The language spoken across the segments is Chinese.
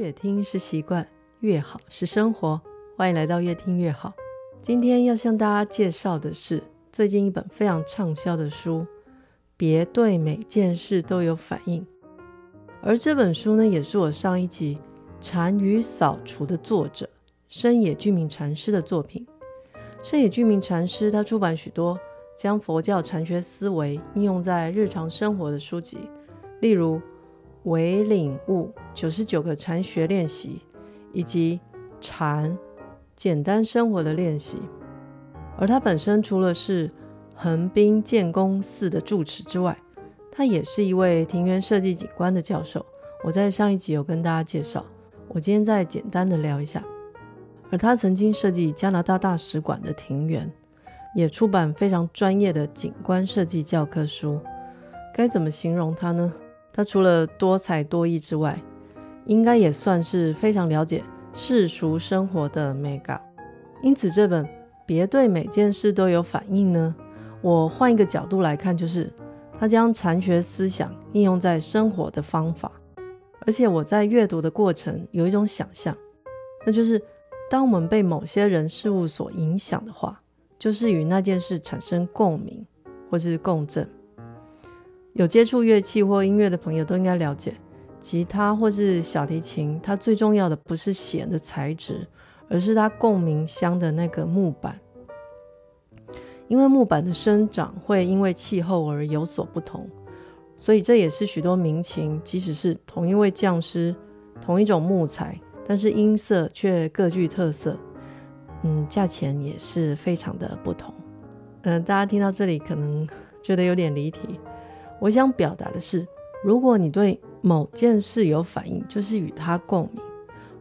越听是习惯，越好是生活。欢迎来到越听越好。今天要向大家介绍的是最近一本非常畅销的书，《别对每件事都有反应》。而这本书呢，也是我上一集《禅与扫除》的作者深野具明禅师的作品。深野具明禅师他出版许多将佛教禅学思维应用在日常生活的书籍，例如。为领悟九十九个禅学练习，以及禅简单生活的练习。而他本身除了是横滨建功寺的住持之外，他也是一位庭园设计景观的教授。我在上一集有跟大家介绍，我今天再简单的聊一下。而他曾经设计加拿大大使馆的庭园，也出版非常专业的景观设计教科书。该怎么形容他呢？他除了多才多艺之外，应该也算是非常了解世俗生活的 Mega，。因此，这本别对每件事都有反应呢。我换一个角度来看，就是他将禅学思想应用在生活的方法。而且我在阅读的过程有一种想象，那就是当我们被某些人事物所影响的话，就是与那件事产生共鸣或是共振。有接触乐器或音乐的朋友都应该了解，吉他或是小提琴，它最重要的不是弦的材质，而是它共鸣箱的那个木板。因为木板的生长会因为气候而有所不同，所以这也是许多民琴，即使是同一位匠师、同一种木材，但是音色却各具特色。嗯，价钱也是非常的不同。嗯、大家听到这里可能觉得有点离题。我想表达的是，如果你对某件事有反应，就是与它共鸣。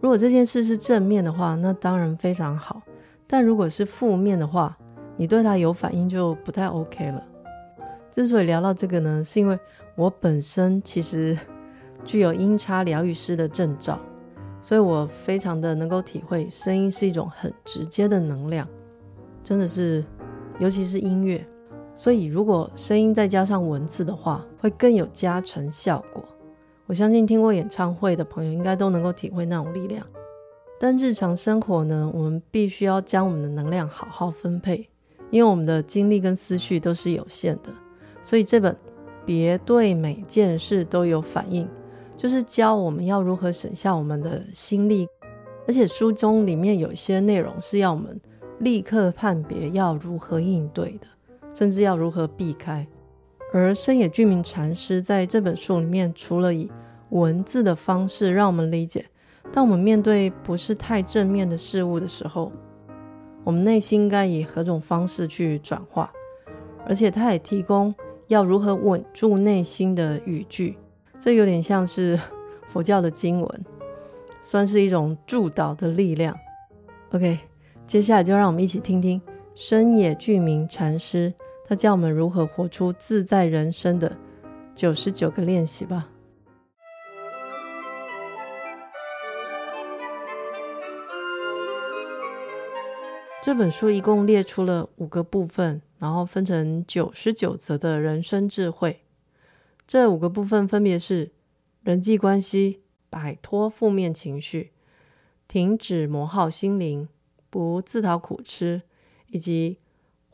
如果这件事是正面的话，那当然非常好；但如果是负面的话，你对它有反应就不太 OK 了。之所以聊到这个呢，是因为我本身其实具有音叉疗愈师的证照，所以我非常的能够体会，声音是一种很直接的能量，真的是，尤其是音乐。所以，如果声音再加上文字的话，会更有加成效果。我相信听过演唱会的朋友应该都能够体会那种力量。但日常生活呢，我们必须要将我们的能量好好分配，因为我们的精力跟思绪都是有限的。所以这本别对每件事都有反应，就是教我们要如何省下我们的心力。而且书中里面有一些内容是要我们立刻判别要如何应对的。甚至要如何避开，而深野具明禅师在这本书里面，除了以文字的方式让我们理解，当我们面对不是太正面的事物的时候，我们内心该以何种方式去转化，而且他也提供要如何稳住内心的语句，这有点像是佛教的经文，算是一种助导的力量。OK，接下来就让我们一起听听。深野具明禅师，他教我们如何活出自在人生的九十九个练习吧。这本书一共列出了五个部分，然后分成九十九则的人生智慧。这五个部分分别是：人际关系、摆脱负面情绪、停止磨耗心灵、不自讨苦吃。以及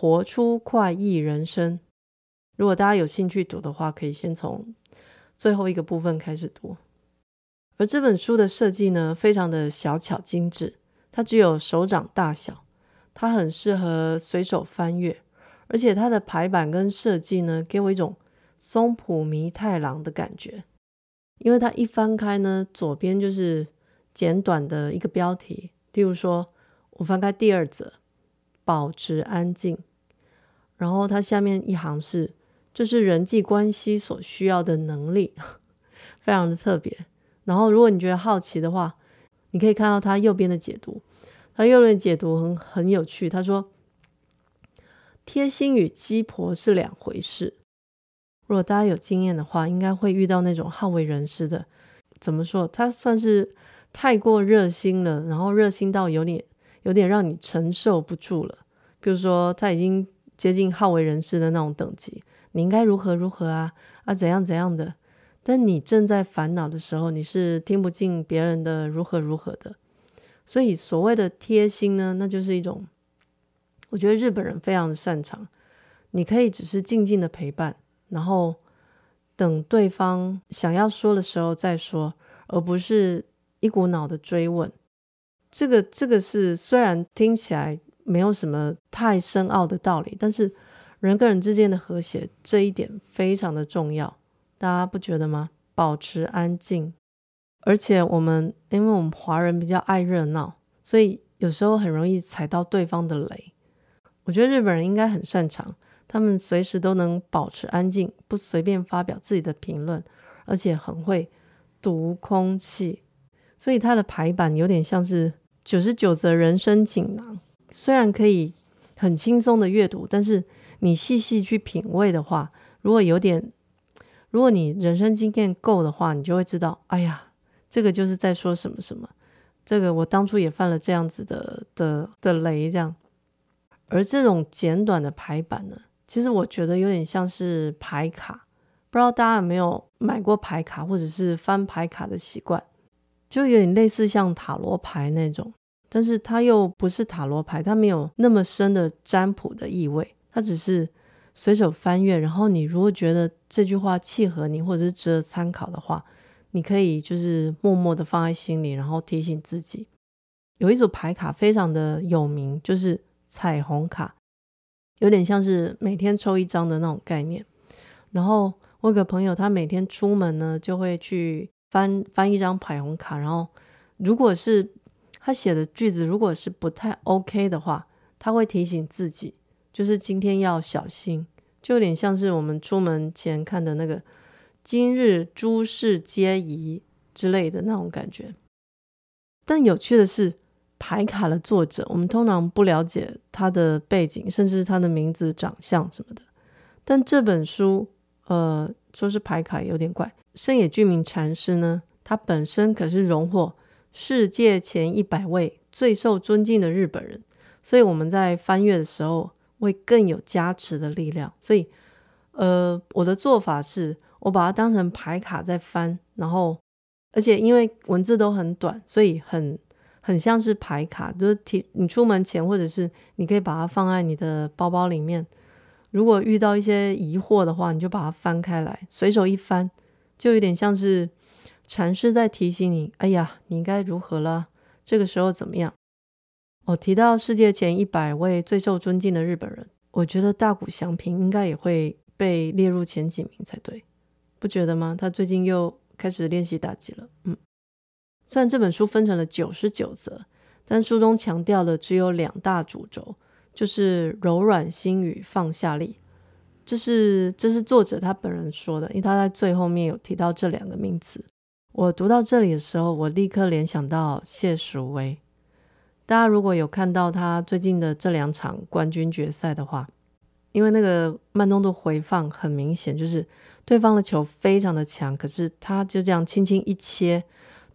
活出快意人生。如果大家有兴趣读的话，可以先从最后一个部分开始读。而这本书的设计呢，非常的小巧精致，它只有手掌大小，它很适合随手翻阅，而且它的排版跟设计呢，给我一种松浦弥太郎的感觉。因为它一翻开呢，左边就是简短的一个标题，例如说我翻开第二则。保持安静，然后它下面一行是，这是人际关系所需要的能力，非常的特别。然后如果你觉得好奇的话，你可以看到它右边的解读，它右边的解读很很有趣。他说，贴心与鸡婆是两回事。如果大家有经验的话，应该会遇到那种好为人师的，怎么说？他算是太过热心了，然后热心到有点。有点让你承受不住了，比如说他已经接近好为人师的那种等级，你应该如何如何啊啊怎样怎样的，但你正在烦恼的时候，你是听不进别人的如何如何的。所以所谓的贴心呢，那就是一种，我觉得日本人非常的擅长。你可以只是静静的陪伴，然后等对方想要说的时候再说，而不是一股脑的追问。这个这个是虽然听起来没有什么太深奥的道理，但是人跟人之间的和谐这一点非常的重要，大家不觉得吗？保持安静。而且我们，因为我们华人比较爱热闹，所以有时候很容易踩到对方的雷。我觉得日本人应该很擅长，他们随时都能保持安静，不随便发表自己的评论，而且很会读空气。所以他的排版有点像是九十九则人生锦囊，虽然可以很轻松的阅读，但是你细细去品味的话，如果有点，如果你人生经验够的话，你就会知道，哎呀。这个就是在说什么什么，这个我当初也犯了这样子的的的雷，这样。而这种简短的排版呢，其实我觉得有点像是牌卡，不知道大家有没有买过牌卡或者是翻牌卡的习惯，就有点类似像塔罗牌那种，但是它又不是塔罗牌，它没有那么深的占卜的意味，它只是随手翻阅，然后你如果觉得这句话契合你或者是值得参考的话。你可以就是默默的放在心里，然后提醒自己。有一组牌卡非常的有名，就是彩虹卡，有点像是每天抽一张的那种概念。然后我有个朋友，他每天出门呢，就会去翻翻一张彩虹卡，然后如果是他写的句子如果是不太 OK 的话，他会提醒自己，就是今天要小心，就有点像是我们出门前看的那个。今日诸事皆宜之类的那种感觉，但有趣的是，牌卡的作者我们通常不了解他的背景，甚至他的名字、长相什么的。但这本书，呃，说是牌卡有点怪。深野居民禅师呢，他本身可是荣获世界前一百位最受尊敬的日本人，所以我们在翻阅的时候会更有加持的力量。所以，呃，我的做法是。我把它当成牌卡在翻，然后，而且因为文字都很短，所以很很像是牌卡，就是提你出门前，或者是你可以把它放在你的包包里面。如果遇到一些疑惑的话，你就把它翻开来，随手一翻，就有点像是禅师在提醒你：哎呀，你应该如何了？这个时候怎么样？我提到世界前一百位最受尊敬的日本人，我觉得大谷祥平应该也会被列入前几名才对。不觉得吗？他最近又开始练习打击了。嗯，虽然这本书分成了九十九则，但书中强调的只有两大主轴，就是柔软心与放下力。这是这是作者他本人说的，因为他在最后面有提到这两个名词。我读到这里的时候，我立刻联想到谢淑薇。大家如果有看到他最近的这两场冠军决赛的话，因为那个慢动作回放很明显，就是。对方的球非常的强，可是他就这样轻轻一切，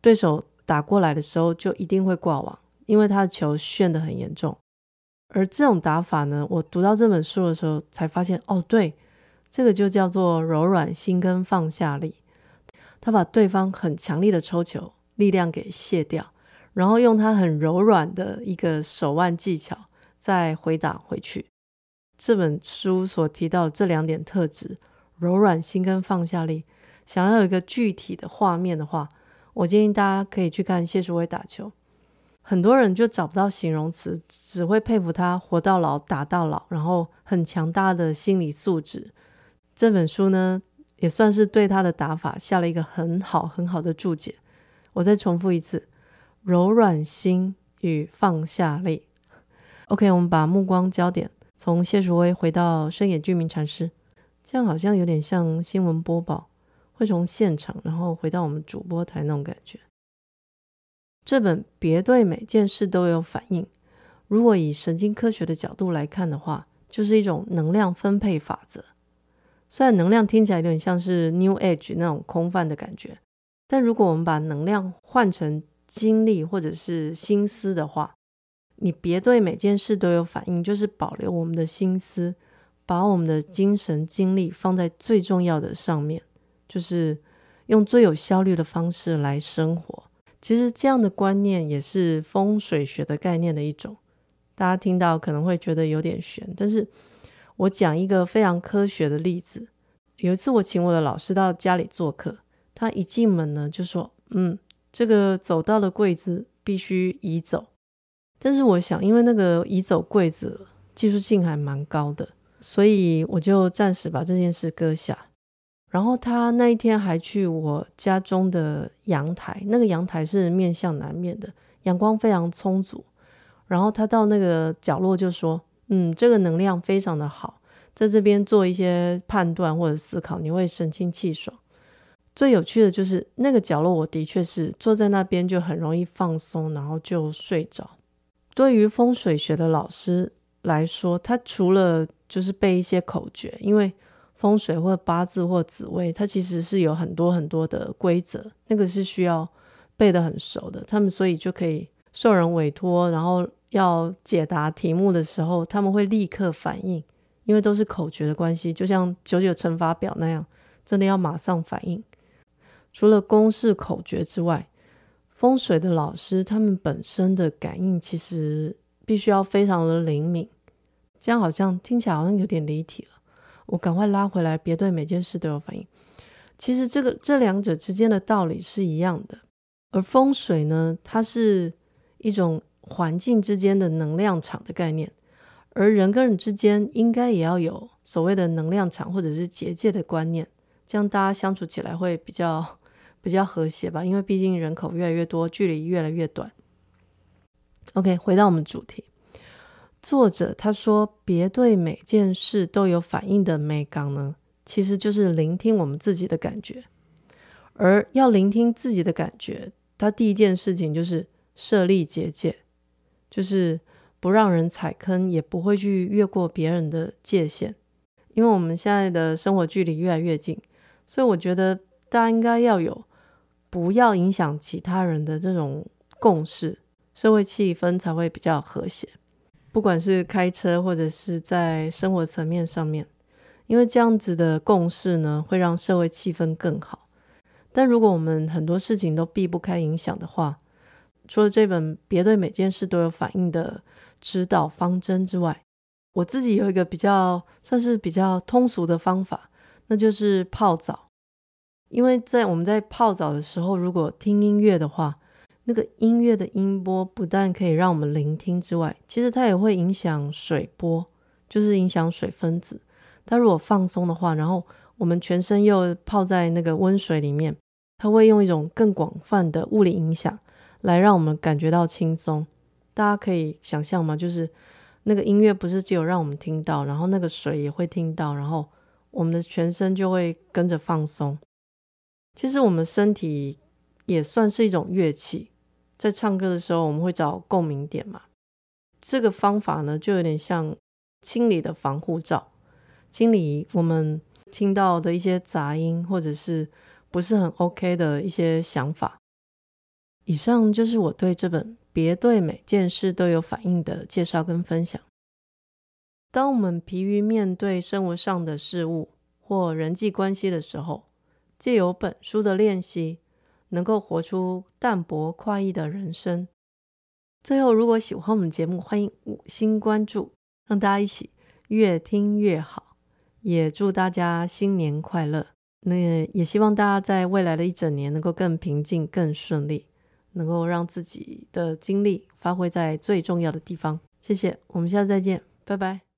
对手打过来的时候就一定会挂网，因为他的球炫得很严重。而这种打法呢，我读到这本书的时候才发现，哦，对，这个就叫做柔软心跟放下力。他把对方很强力的抽球力量给卸掉，然后用他很柔软的一个手腕技巧再回打回去。这本书所提到这两点特质。柔软心跟放下力，想要有一个具体的画面的话，我建议大家可以去看谢淑薇打球。很多人就找不到形容词，只会佩服他活到老打到老，然后很强大的心理素质。这本书呢，也算是对他的打法下了一个很好很好的注解。我再重复一次：柔软心与放下力。OK，我们把目光焦点从谢淑薇回到深野居民禅师。这样好像有点像新闻播报，会从现场然后回到我们主播台那种感觉。这本别对每件事都有反应。如果以神经科学的角度来看的话，就是一种能量分配法则。虽然能量听起来有点像是 New Age 那种空泛的感觉，但如果我们把能量换成精力或者是心思的话，你别对每件事都有反应，就是保留我们的心思。把我们的精神精力放在最重要的上面，就是用最有效率的方式来生活。其实这样的观念也是风水学的概念的一种。大家听到可能会觉得有点玄，但是我讲一个非常科学的例子。有一次我请我的老师到家里做客，他一进门呢就说：“嗯，这个走道的柜子必须移走。”但是我想，因为那个移走柜子技术性还蛮高的，所以我就暂时把这件事搁下。然后他那一天还去我家中的阳台，那个阳台是面向南面的，阳光非常充足。然后他到那个角落就说：“嗯，这个能量非常的好，在这边做一些判断或者思考，你会神清气爽。最有趣的就是那个角落，我的确是坐在那边就很容易放松，然后就睡着。对于风水学的老师来说，他除了就是背一些口诀，因为风水或八字或紫微，它其实是有很多很多的规则，那个是需要背得很熟的。他们所以就可以受人委托，然后。要解答题目的时候，他们会立刻反应，因为都是口诀的关系，就像九九乘法表那样，真的要马上反应。除了公式口诀之外，风水的老师他们本身的感应其实必须要非常的灵敏。这样好像听起来好像有点离题了，我赶快拉回来，别对每件事都有反应。其实这个这两者之间的道理是一样的，而风水呢，它是一种。环境之间的能量场的概念，而人跟人之间应该也要有所谓的能量场或者是结界的观念，这样大家相处起来会比较 比较和谐吧。因为毕竟人口越来越多，距离越来越短。OK，回到我们主题，作者他说，别对每件事都有反应的美感呢，其实就是聆听我们自己的感觉，而要聆听自己的感觉，他第一件事情就是设立结界。就是不让人踩坑，也不会去越过别人的界限，因为我们现在的生活距离越来越近，所以我觉得大家应该要有不要影响其他人的这种共识，社会气氛才会比较和谐。不管是开车或者是在生活层面上面，因为这样子的共识呢，会让社会气氛更好。但如果我们很多事情都避不开影响的话，除了这本别对每件事都有反应的指导方针之外，我自己有一个比较算是比较通俗的方法，那就是泡澡。因为在我们在泡澡的时候，如果听音乐的话，那个音乐的音波不但可以让我们聆听之外，其实它也会影响水波，就是影响水分子。它如果放松的话，然后我们全身又泡在那个温水里面，它会用一种更广泛的物理影响。来让我们感觉到轻松，大家可以想象吗？就是那个音乐不是只有让我们听到，然后那个水也会听到，然后我们的全身就会跟着放松。其实我们身体也算是一种乐器，在唱歌的时候我们会找共鸣点嘛。这个方法呢，就有点像清理的防护罩，清理我们听到的一些杂音，或者是不是很 OK 的一些想法。以上就是我对这本《别对每件事都有反应》的介绍跟分享。当我们疲于面对生活上的事物或人际关系的时候，借由本书的练习，能够活出淡泊快意的人生。最后，如果喜欢我们节目，欢迎五星关注，让大家一起越听越好。也祝大家新年快乐！那也希望大家在未来的一整年能够更平静、更顺利。能够让自己的精力发挥在最重要的地方。谢谢，我们下次再见，拜拜。